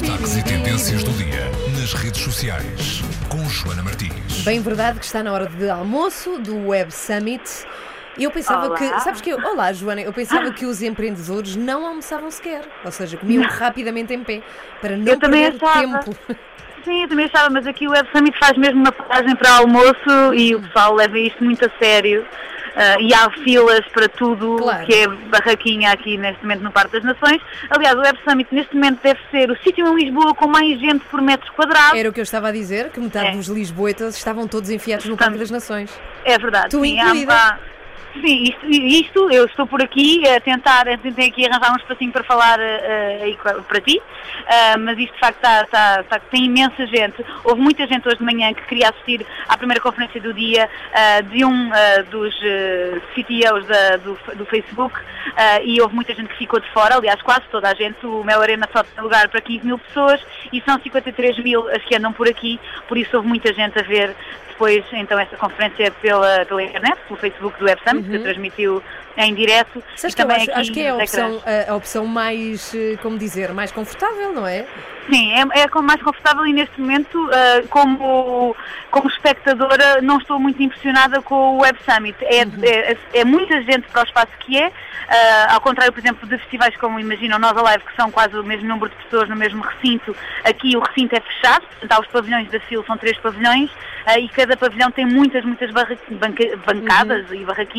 Destaques e tendências do dia nas redes sociais com Joana Martins. Bem verdade que está na hora de almoço do Web Summit. E eu pensava Olá. que, sabes que, eu- olá Joana, eu pensava que os empreendedores não almoçavam sequer, ou seja, comiam rapidamente em pé, para não Eu também perder achava. tempo. Sim, eu também estava, mas aqui o Web Summit faz mesmo uma paragem para almoço e o pessoal leva isto muito a sério. Ah, e há filas para tudo Claro. que é barraquinha aqui neste momento no Parque das Nações. Aliás, o Web Summit neste momento deve ser o sítio em Lisboa com mais gente por metro quadrado. Era o que eu estava a dizer, que metade É. dos lisboetas estavam todos enfiados no Parque das Nações. É verdade. Tu sim, incluída. há- sim, isto, isto, eu estou por aqui a tentar, tentei aqui arranjar um espacinho para falar co- para ti, ah, mas isto de facto está, está- está- tem imensa gente. Houve muita gente hoje de manhã que queria assistir à primeira conferência do dia ah, de um dos CTOs da- do, do Facebook e houve muita gente que ficou de fora, aliás quase toda a gente, o Mel Arena só tem lugar para 15 mil pessoas e são 53 mil as que andam por aqui, por isso houve muita gente a ver depois então esta conferência pela, pela internet, pelo Facebook do Summit, que transmitiu em direto. Sabes e também acho, aqui acho que é a opção, a, a opção mais, eh, como dizer, mais confortável, não é? Sim, é, é como mais confortável e neste momento, ah, como, como espectadora, não estou muito impressionada com o Web Summit. É, é, é muita gente para o espaço que é, ah, ao contrário, por exemplo, de festivais como imaginam Nós Alive, que são quase o mesmo número de pessoas no mesmo recinto. Aqui o recinto é fechado, portanto há os pavilhões da FIL, são três pavilhões, ah, e cada pavilhão tem muitas, muitas barra- banca- bancadas e barraquinhas,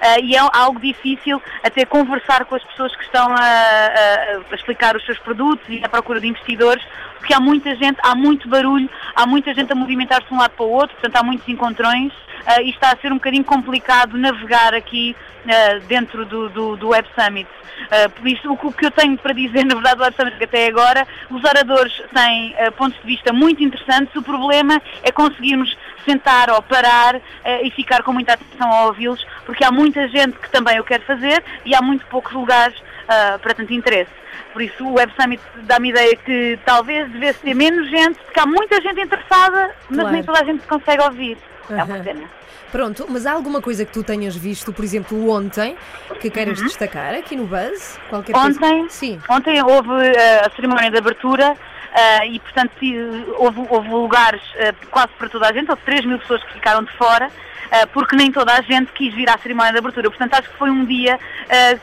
ah, e é algo difícil até conversar com as pessoas que estão a, a- explicar os seus produtos e à procura de investidores, porque há muita gente, há muito barulho, há muita gente a movimentar-se de um lado para o outro, portanto há muitos encontrões ah, e está a ser um bocadinho complicado navegar aqui ah, dentro do, do, do Web Summit. Ah, por isso, o que- eu tenho para dizer, na verdade, do Web Summit, até agora, os oradores têm pontos de vista muito interessantes, o problema é conseguirmos sentar ou parar eh, e ficar com muita atenção a ouvi-los, porque há muita gente que também o quer fazer e há muito poucos lugares ah, para tanto interesse. Por isso o Web Summit dá-me a ideia que talvez devesse ter menos gente, porque há muita gente interessada, mas Claro. nem toda a gente se consegue ouvir. É uma pena. Pronto, mas há alguma coisa que tu tenhas visto, por exemplo, ontem, que queiras destacar aqui no Buzz? Qualquer coisa? Uhum. Ontem? Sim. Ontem houve eh, a cerimónia de abertura eh, e, portanto, houve, houve lugares eh, quase para toda a gente, houve 3 mil pessoas que ficaram de fora, eh, porque nem toda a gente quis vir à cerimónia de abertura. Portanto, acho que foi um dia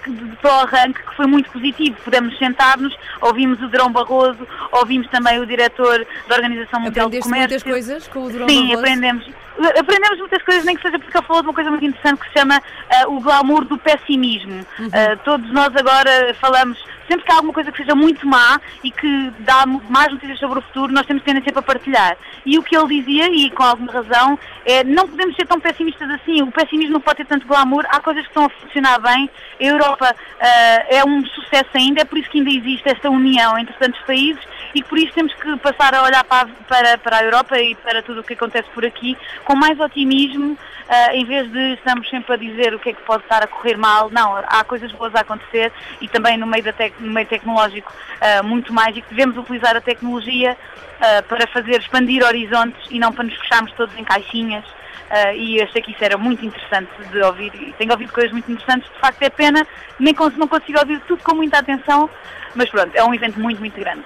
que, de para o arranque que foi muito positivo. Pudemos sentar-nos, ouvimos o Drão Barroso, ouvimos também o diretor da Organização Mundial do Comércio. muitas coisas com o Durão Sim, Barroso? aprendemos. Aprendemos muitas coisas, nem que seja porque ele falou de uma coisa muito interessante que se chama o glamour do pessimismo. Uhum. Todos nós agora falamos, sempre que há alguma coisa que seja muito má e que dá más notícias sobre o futuro, nós temos tendência para partilhar. E o que ele dizia, e com alguma razão, é não podemos ser tão pessimistas assim. O pessimismo não pode ter tanto glamour. Há coisas que estão a funcionar bem. A Europa ah, é um sucesso ainda, é por isso que ainda existe esta união entre tantos países e por isso temos que passar a olhar para, para, para a Europa e para tudo o que acontece por aqui com mais otimismo, ah, em vez de estamos sempre a dizer o que é que pode estar a correr mal. Não, há coisas boas a acontecer e também no meio, da tec- no meio tecnológico ah, muito mais e que devemos utilizar a tecnologia ah, para fazer expandir horizontes e não para nos fecharmos todos em caixinhas. Ah, e achei que isso era muito interessante de ouvir e tenho ouvido coisas muito interessantes. De facto, é pena, nem cons- não consigo ouvir tudo com muita atenção, mas pronto, é um evento muito, muito grande.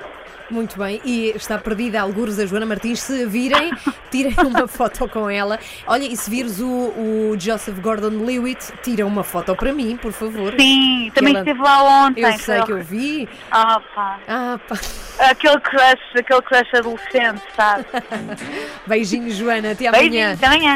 Muito bem, e está perdida a algures a Joana Martins. Se virem, tirem uma foto com ela. Olha, e se vires o, o Joseph Gordon-Lewitt, tira uma foto para mim, por favor. Sim, também ela- esteve lá ontem. Eu sei que eu vi. Ah, pá. Ah, pá. Aquele crush, aquele crush adolescente, sabe? Beijinhos, Joana. Até amanhã. Beijinhos, até amanhã.